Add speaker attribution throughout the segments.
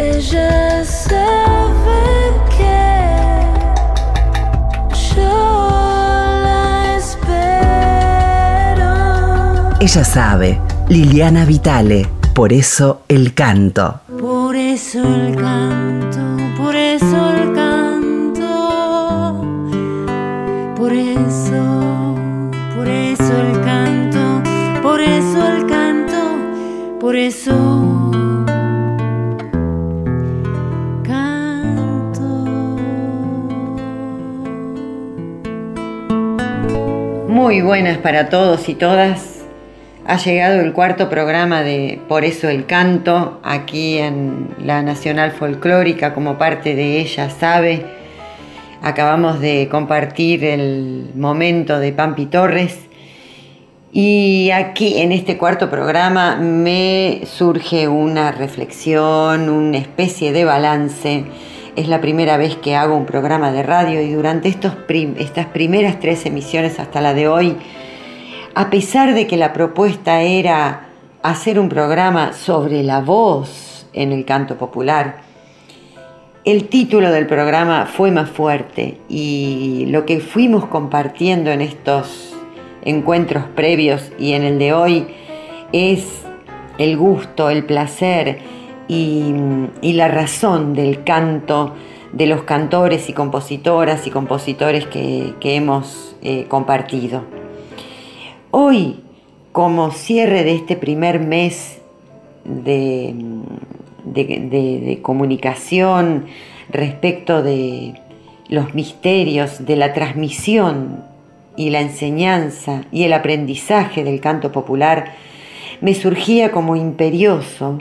Speaker 1: ella sabe que yo la espero.
Speaker 2: Ella sabe, Liliana Vitale, por eso el canto.
Speaker 1: Por eso el canto, por eso el canto, por eso, por eso el canto, por eso el canto, por eso
Speaker 3: Muy buenas para todos y todas. Ha llegado el cuarto programa de Por eso el canto, aquí en la Nacional Folclórica, como parte de ella sabe. Acabamos de compartir el momento de Pampi Torres. Y aquí en este cuarto programa me surge una reflexión, una especie de balance. Es la primera vez que hago un programa de radio y durante estos estas primeras tres emisiones hasta la de hoy, a pesar de que la propuesta era hacer un programa sobre la voz en el canto popular, el título del programa fue más fuerte y lo que fuimos compartiendo en estos encuentros previos y en el de hoy es el gusto, el placer y, la razón del canto de los cantores y compositoras y compositores que, hemos eh, compartido. Hoy, como cierre de este primer mes de comunicación respecto de los misterios de la transmisión y la enseñanza y el aprendizaje del canto popular, me surgía como imperioso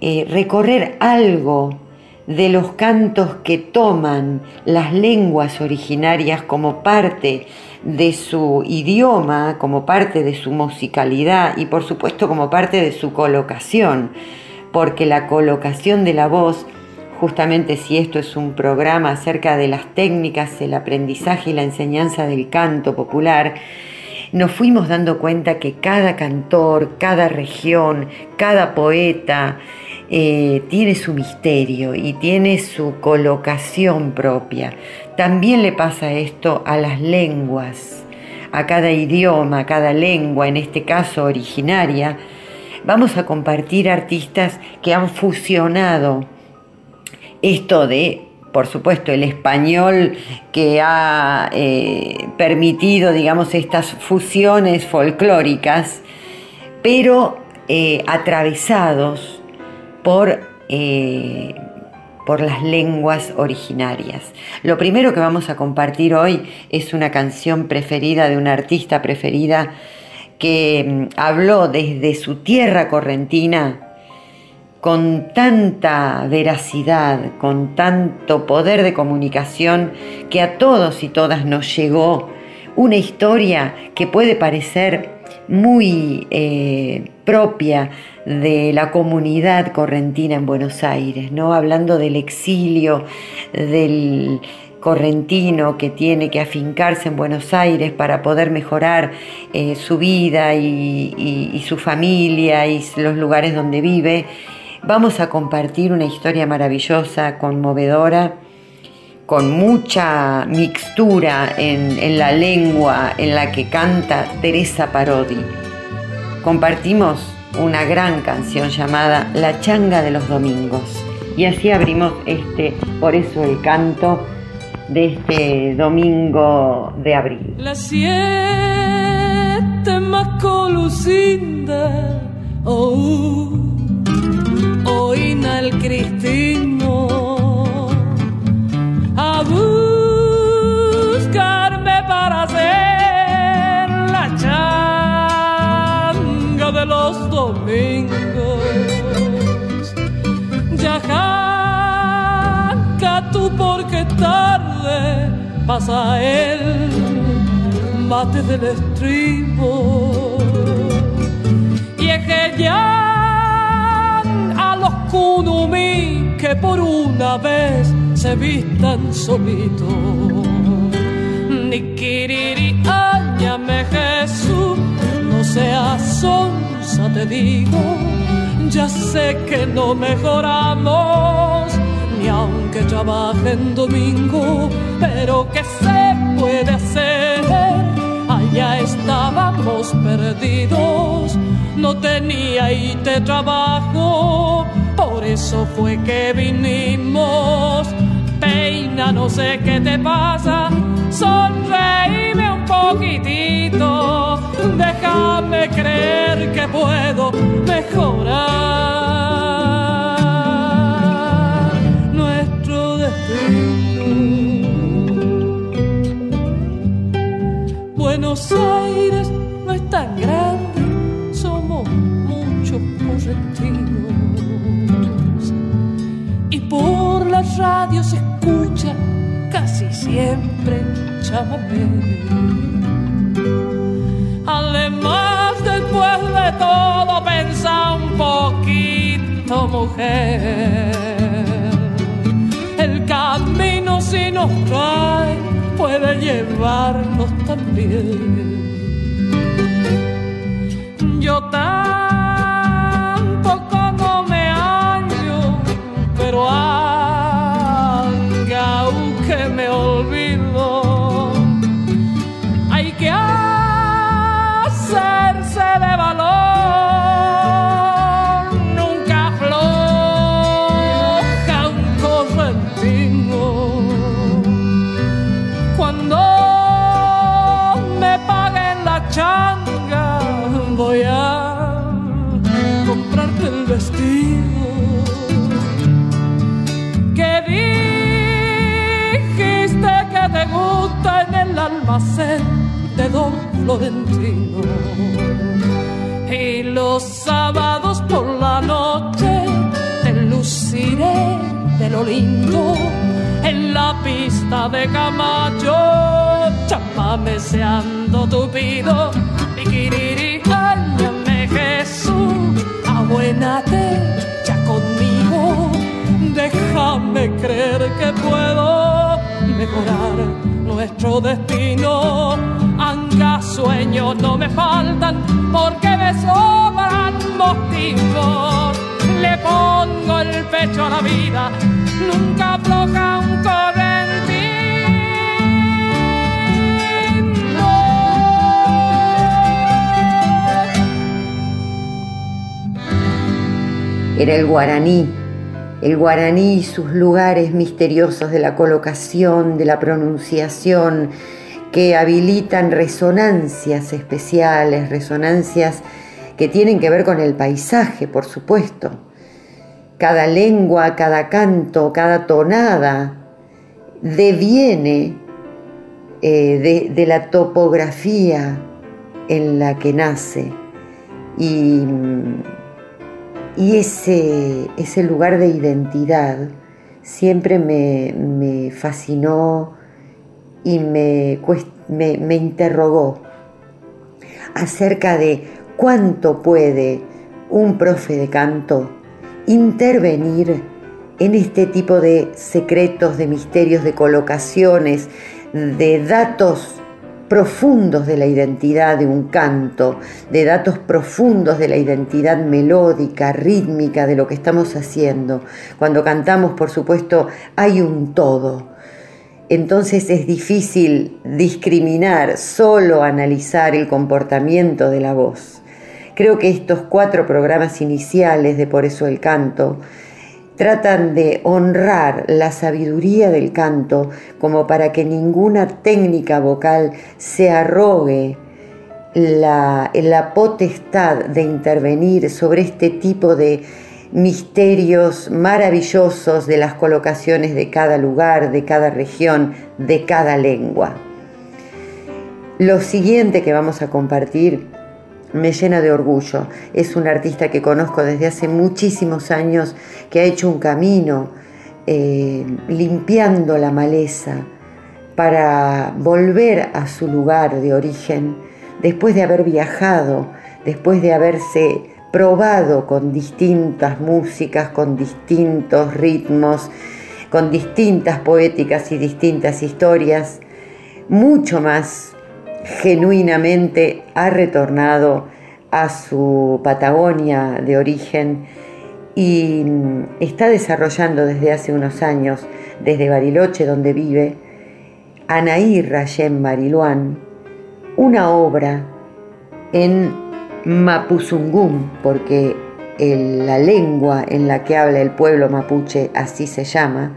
Speaker 3: eh, recorrer algo de los cantos que toman las lenguas originarias como parte de su idioma, como parte de su musicalidad y por supuesto como parte de su colocación, porque la colocación de la voz, justamente si esto es un programa acerca de las técnicas, el aprendizaje y la enseñanza del canto popular, nos fuimos dando cuenta que cada cantor, cada región, cada poeta eh, tiene su misterio y tiene su colocación propia. También le pasa esto a las lenguas, a cada idioma, a cada lengua, en este caso originaria. Vamos a compartir artistas que han fusionado esto de, por supuesto, el español que ha eh, permitido, digamos, estas fusiones folclóricas, pero eh, atravesados por, eh, por las lenguas originarias. Lo primero que vamos a compartir hoy es una canción preferida de una artista preferida que mm, habló desde su tierra correntina con tanta veracidad, con tanto poder de comunicación, que a todos y todas nos llegó una historia que puede parecer muy eh, propia de la comunidad correntina en Buenos Aires, ¿no? Hablando del exilio, del correntino que tiene que afincarse en Buenos Aires para poder mejorar eh, su vida y, su familia y los lugares donde vive. Vamos a compartir una historia maravillosa, conmovedora, con mucha mixtura en, la lengua en la que canta Teresa Parodi. Compartimos una gran canción llamada La changa de los domingos. Y así abrimos este, por eso el canto de este domingo de abril.
Speaker 1: La siete más colucinda, oh, oína el cristino, buscarme para hacer la changa de los domingos. Ya janca tú porque tarde pasa el mate del estribo. Y es ya a los kunumi que por una vez se vistan solitos. Ni kiriri, áñame Jesús, no seas sonsa, te digo. Ya sé que no mejoramos viaje en domingo, pero ¿qué se puede hacer? Allá estábamos perdidos, no tenía y te trabajo, por eso fue que vinimos. No sé qué te pasa, sonreíme un poquitito, déjame creer que puedo siempre chamamé. Además, después de todo, pensa un poquito, mujer. El camino si nos trae puede llevarnos también. Florentino. Y los sábados por la noche te luciré de lo lindo en la pista de Camacho, chamameseando tupido, piquiriri, áñame Jesús, abuénate ya conmigo, déjame creer que puedo mejorar nuestro destino. Sueños no me faltan porque me sobran motivos. Le pongo el pecho a la vida, nunca afloja un.
Speaker 3: Era el guaraní, el guaraní y sus lugares misteriosos de la colocación, de la pronunciación, que habilitan resonancias especiales, resonancias que tienen que ver con el paisaje, por supuesto. Cada lengua, cada canto, cada tonada deviene eh, de, la topografía en la que nace. Y, ese, lugar de identidad siempre me fascinó y me, me, interrogó acerca de cuánto puede un profe de canto intervenir en este tipo de secretos, de misterios, de colocaciones, de datos profundos de la identidad de un canto, de datos profundos de la identidad melódica, rítmica de lo que estamos haciendo. Cuando cantamos, por supuesto, hay un todo. Entonces es difícil discriminar, solo analizar el comportamiento de la voz. Creo que estos cuatro programas iniciales de Por eso el canto tratan de honrar la sabiduría del canto como para que ninguna técnica vocal se arrogue la, la potestad de intervenir sobre este tipo de misterios maravillosos de las colocaciones de cada lugar, de cada región, de cada lengua. Lo siguiente que vamos a compartir me llena de orgullo. Es un artista que conozco desde hace muchísimos años, que ha hecho un camino eh, limpiando la maleza para volver a su lugar de origen, después de haber viajado, después de haberse probado con distintas músicas, con distintos ritmos, con distintas poéticas y distintas historias, mucho más genuinamente ha retornado a su Patagonia de origen y mm, está desarrollando desde hace unos años, desde Bariloche donde vive, Anaí Rayem Bariluán, una obra en Mapuzungún, porque la lengua en la que habla el pueblo mapuche así se llama,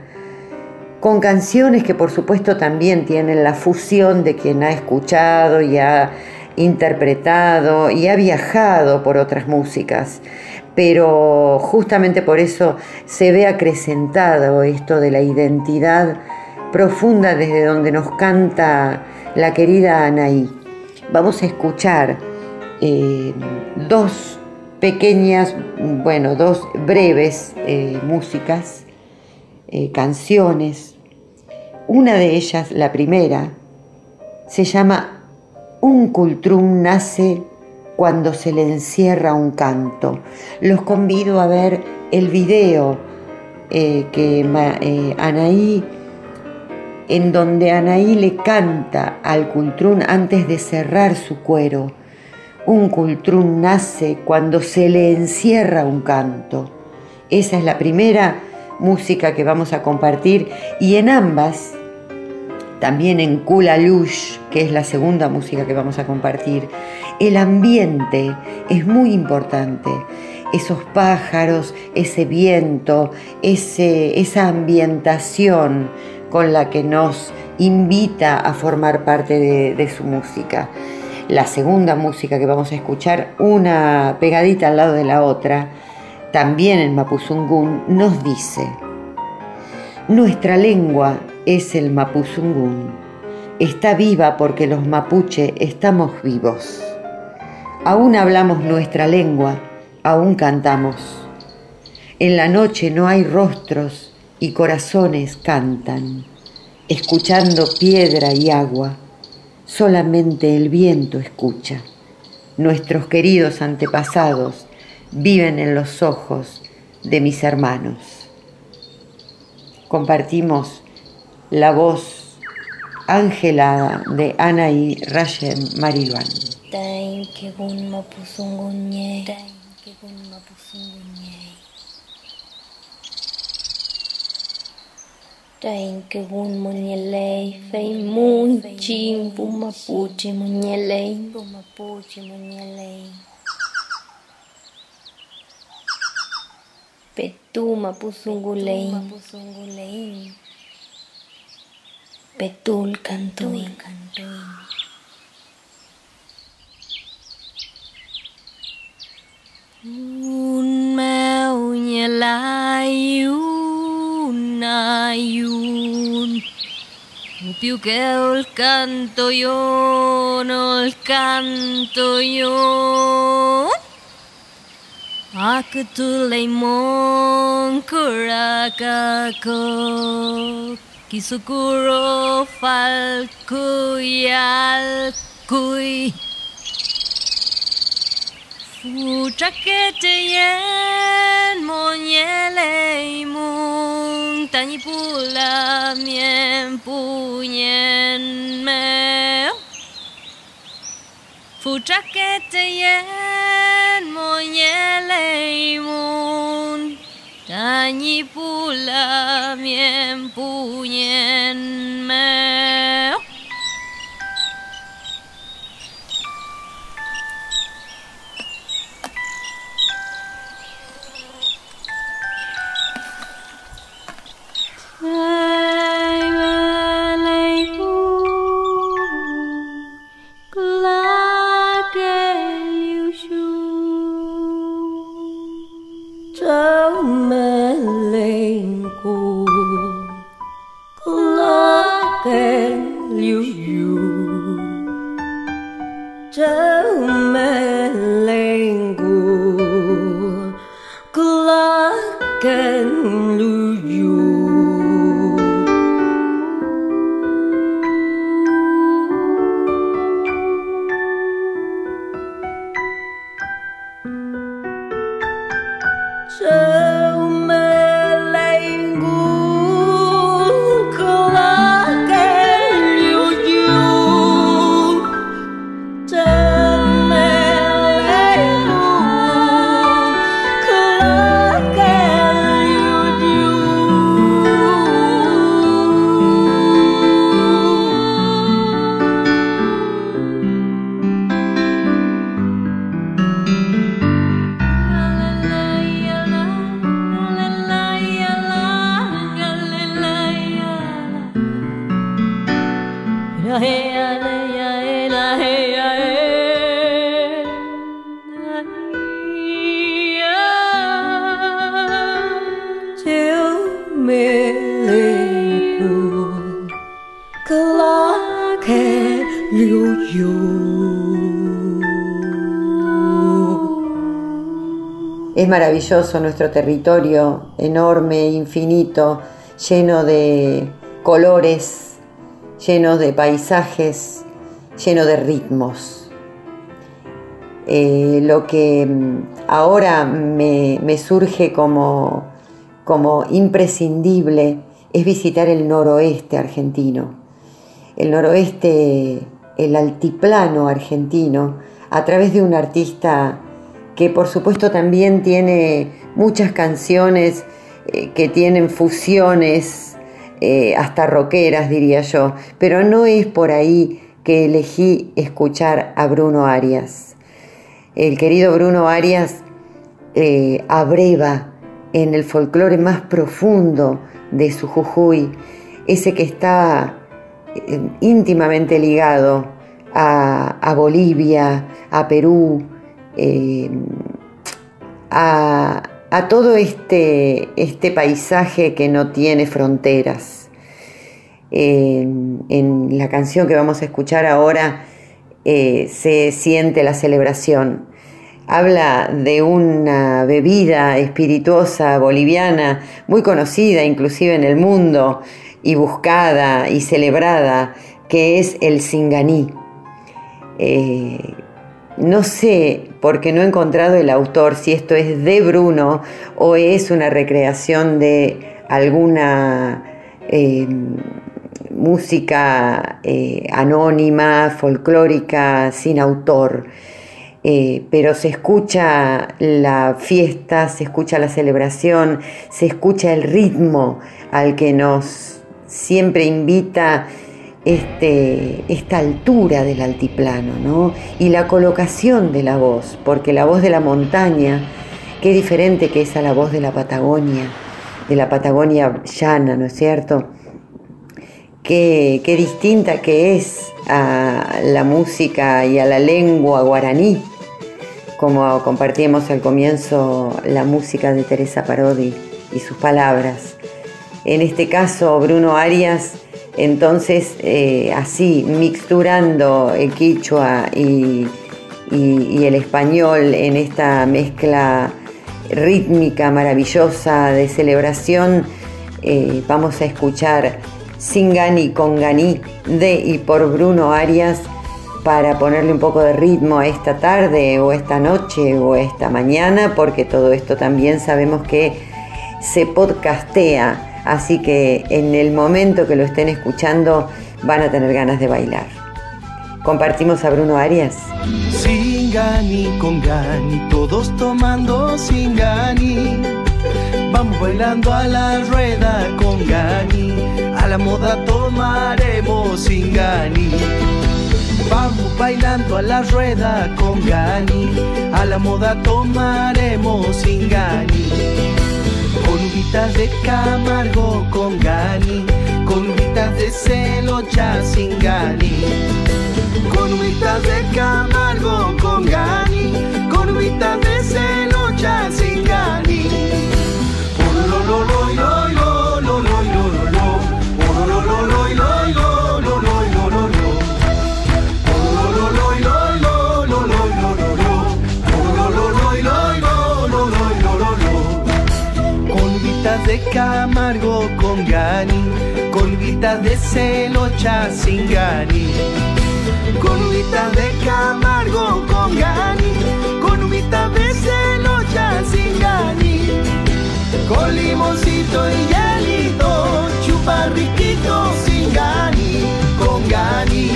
Speaker 3: con canciones que por supuesto también tienen la fusión de quien ha escuchado y ha interpretado y ha viajado por otras músicas, pero justamente por eso se ve acrecentado esto de la identidad profunda desde donde nos canta la querida Anaí. Vamos a escuchar eh, dos pequeñas, bueno, dos breves eh, músicas, eh, canciones una de ellas, la primera, se llama Un cultrum nace cuando se le encierra un canto. Los convido a ver el video que Anaí, en donde Anaí le canta al cultrum antes de cerrar su cuero. Un cultrum nace cuando se le encierra un canto. Esa es la primera música que vamos a compartir y en ambas, también en Kula Lush, que es la segunda música que vamos a compartir, el ambiente es muy importante. Esos pájaros, ese viento, esa ambientación con la que nos invita a formar parte de su música. La segunda música que vamos a escuchar, una pegadita al lado de la otra, también en Mapuzungún, nos dice, nuestra lengua es el Mapuzungún, está viva porque los mapuche estamos vivos. Aún hablamos nuestra lengua, aún cantamos. En la noche no hay rostros y corazones cantan, escuchando piedra y agua, solamente el viento escucha. Nuestros queridos antepasados viven en los ojos de mis hermanos. Compartimos la voz angelada de Anaí Rayem Mariluán.
Speaker 4: Tem que un munyelei, fei munchin, buma puchi munyelei, buma puchi munyelei. Petuma pusungulei, pusungulei. Petul cantuin, cantuin. Un maunyelai, un ayun. Che il canto io, no il canto io. Akutulay mong kurakako Kisukuro falkuyal kuy Puchaketien monielei mung tani pula mien punien me Puchaketien monielei mung tani pula mien punien me and you.
Speaker 3: Es maravilloso nuestro territorio, enorme, infinito, lleno de colores, lleno de paisajes, lleno de ritmos. Eh, lo que mm, ahora me, surge como, como imprescindible es visitar el noroeste argentino. El noroeste, el altiplano argentino, a través de un artista que por supuesto también tiene muchas canciones eh, que tienen fusiones, eh, hasta rockeras diría yo, pero no es por ahí que elegí escuchar a Bruno Arias. El querido Bruno Arias eh, abreva en el folclore más profundo de su Jujuy, ese que está íntimamente ligado a Bolivia, a Perú, a, todo este, este, paisaje que no tiene fronteras. en la canción que vamos a escuchar ahora eh, se siente la celebración. Habla de una bebida espirituosa boliviana muy conocida inclusive en el mundo y buscada y celebrada, que es el singaní. Eh, no sé, porque no he encontrado el autor, si esto es de Bruno o es una recreación de alguna eh, música eh, anónima, folclórica, sin autor. Eh, pero se escucha la fiesta, se escucha la celebración, se escucha el ritmo al que nos siempre invita este, esta altura del altiplano, ¿no? Y la colocación de la voz, porque la voz de la montaña, qué diferente que es a la voz de la Patagonia, de la Patagonia llana, ¿no es cierto? Qué, qué distinta que es a la música y a la lengua guaraní, como compartíamos al comienzo la música de Teresa Parodi y sus palabras. En este caso, Bruno Arias entonces, eh, así, mixturando el quichua y, el español en esta mezcla rítmica maravillosa de celebración, eh, vamos a escuchar Singani con Gani de y por Bruno Arias para ponerle un poco de ritmo a esta tarde o esta noche o esta mañana, porque todo esto también sabemos que se podcastea Así que en el momento que lo estén escuchando van a tener ganas de bailar. Compartimos a Bruno Arias.
Speaker 5: Sin gani, con gani, todos tomando sin gani. Vamos bailando a la rueda con gani, a la moda tomaremos sin gani. Vamos bailando a la rueda con gani, a la moda tomaremos sin gani de Camargo con Gani, con de celo ya sin Gani. Con de Camargo con Gani, con de celo ya sin de Camargo con Gani, colvitas de celocha sin Gani. Colvitas de Camargo con Gani, colvitas de celocha sin Gani. Con limoncito y hielito, chupa riquito sin Gani, con Gani.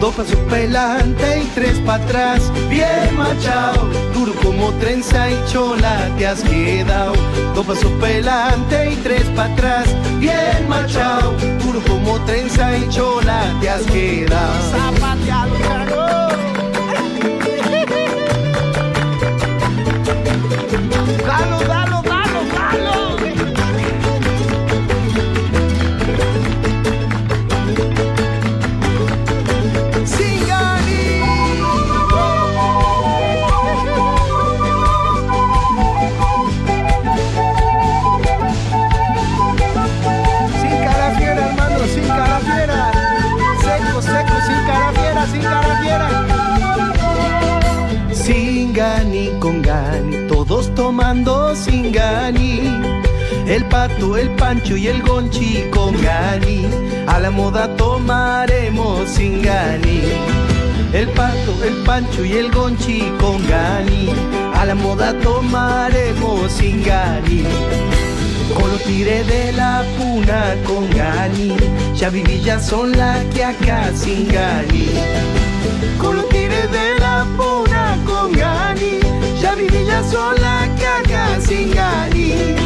Speaker 5: Dos pasos para adelante y tres para atrás, bien machado, duro como trenza y chola te has quedado. Dos pasos para adelante y tres para atrás, bien machado, duro como trenza y chola te has quedado. Pato, el pancho y el gonchi con gani. A la moda tomaremos Singani. El pato, el pancho y el gonchi con gani. A la moda tomaremos Singani. Con los tire de la puna con gani. Ya viví, ya son las que acá sin gani. Con los tire de la puna con gani. Ya viví, ya son las que acá sin gani.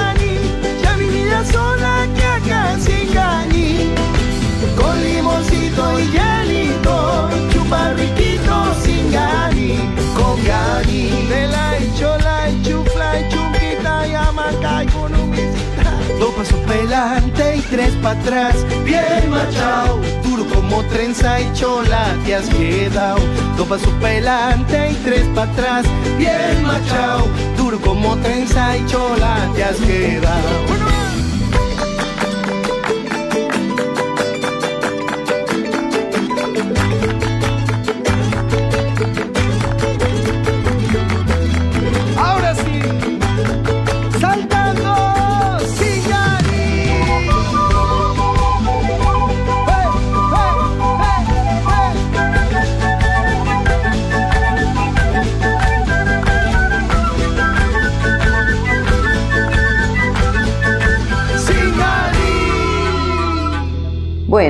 Speaker 5: para atrás, bien machao. Duro como trenza y chola te has quedado. Dos pasos pelante y tres para atrás, bien machao. Duro como trenza y chola te has quedado.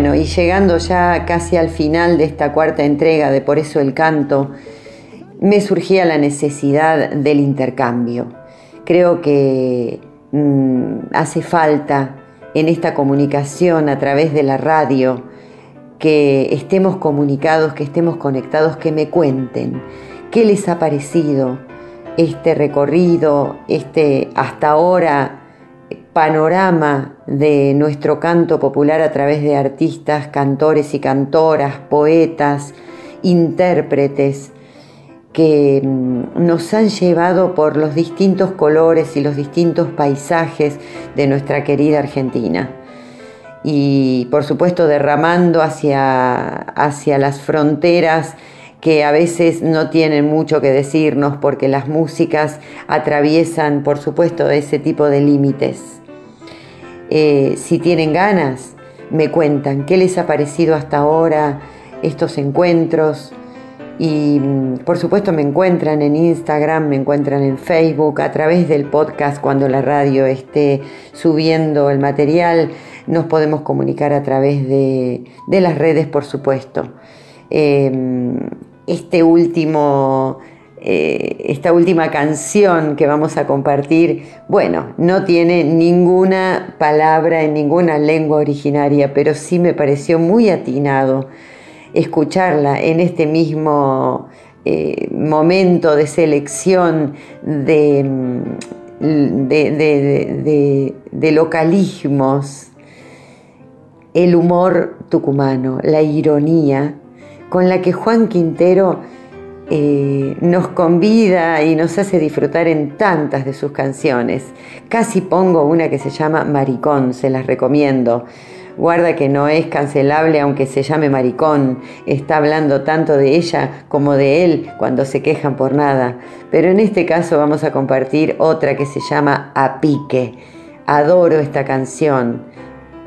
Speaker 3: Bueno, y llegando ya casi al final de esta cuarta entrega de Por eso el canto, me surgía la necesidad del intercambio. Creo que mm, hace falta en esta comunicación a través de la radio que estemos comunicados, que estemos conectados, que me cuenten qué les ha parecido este recorrido, este hasta ahora panorama de nuestro canto popular a través de artistas, cantores y cantoras, poetas, intérpretes que mm, nos han llevado por los distintos colores y los distintos paisajes de nuestra querida Argentina. Y por supuesto derramando hacia, hacia las fronteras que a veces no tienen mucho que decirnos porque las músicas atraviesan, por supuesto, ese tipo de límites. Eh, si tienen ganas, me cuentan qué les ha parecido hasta ahora estos encuentros. Y mm, por supuesto me encuentran en Instagram, me encuentran en Facebook, a través del podcast cuando la radio esté subiendo el material, nos podemos comunicar a través de, de las redes, por supuesto. Eh, este último, eh, esta última canción que vamos a compartir, bueno, no tiene ninguna palabra en ninguna lengua originaria, pero sí me pareció muy atinado escucharla en este mismo eh, momento de selección de, de, localismos, el humor tucumano, la ironía con la que Juan Quintero eh, nos convida y nos hace disfrutar en tantas de sus canciones. Casi pongo una que se llama Maricón, se las recomiendo. Guarda que no es cancelable aunque se llame maricón, está hablando tanto de ella como de él cuando se quejan por nada. Pero en este caso vamos a compartir otra que se llama A Pique. Adoro esta canción.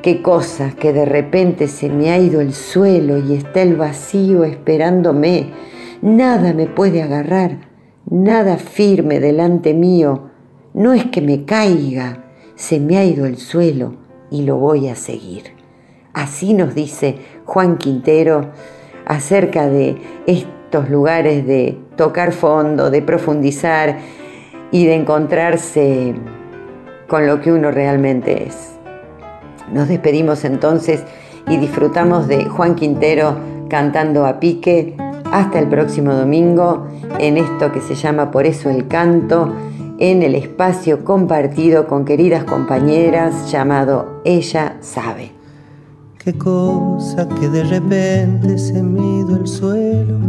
Speaker 3: Qué cosa que de repente se me ha ido el suelo y está el vacío esperándome. Nada me puede agarrar, nada firme delante mío. No es que me caiga, se me ha ido el suelo y lo voy a seguir. Así nos dice Juan Quintero acerca de estos lugares de tocar fondo, de profundizar y de encontrarse con lo que uno realmente es. Nos despedimos entonces y disfrutamos de Juan Quintero cantando a pique. Hasta el próximo domingo en esto que se llama Por eso el canto en el espacio compartido con queridas compañeras llamado Ella sabe.
Speaker 6: Qué cosa que de repente se mido el suelo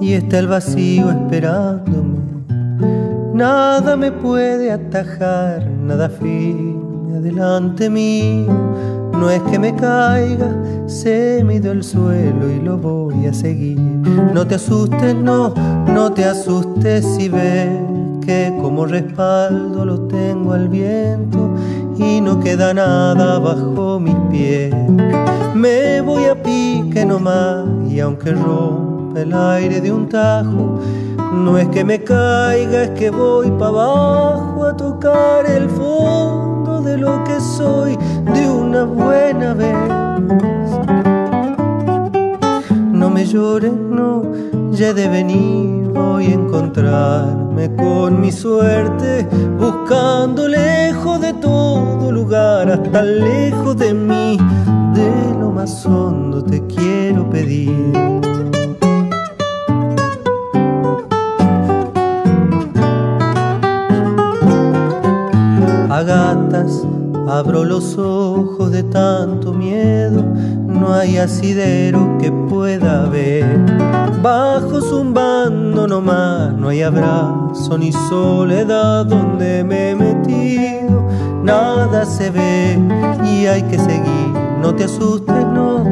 Speaker 6: y está el vacío esperándome. Nada me puede atajar, nada firme adelante mío. No es que me caiga, se mido el suelo y lo voy a seguir. No te asustes, no, no te asustes si ves que como respaldo lo tengo al viento y no queda nada bajo mis pies. Me voy a pique nomás y aunque rompa el aire de un tajo, no es que me caiga, es que voy para abajo a tocar el fondo de lo que soy de una buena vez no me llores, no, ya de venir voy a encontrarme con mi suerte, buscando lejos de todo lugar, hasta lejos de mí, de lo más hondo te quiero pedir. A gatas abro los ojos de tanto miedo no hay asidero que pueda ver. Bajo zumbando nomás, no hay abrazo ni soledad donde me he metido. Nada se ve y hay que seguir. No te asustes, no,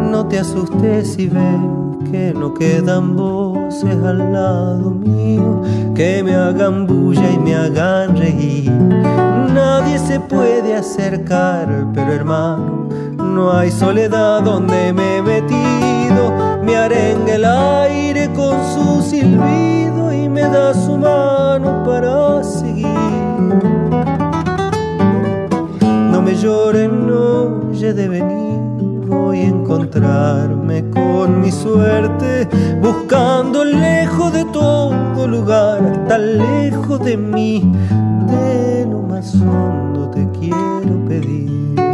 Speaker 6: no te asustes si ves que no quedan voces al lado mío que me hagan bulla y me hagan reír. Nadie se puede acercar, pero hermano, no hay soledad donde me he metido. Me arenga el aire con su silbido y me da su mano para seguir. No me lloren, no, ya de venir. Voy a encontrarme con mi suerte, buscando lejos de todo lugar, hasta lejos de mí, de lo más hondo te quiero pedir.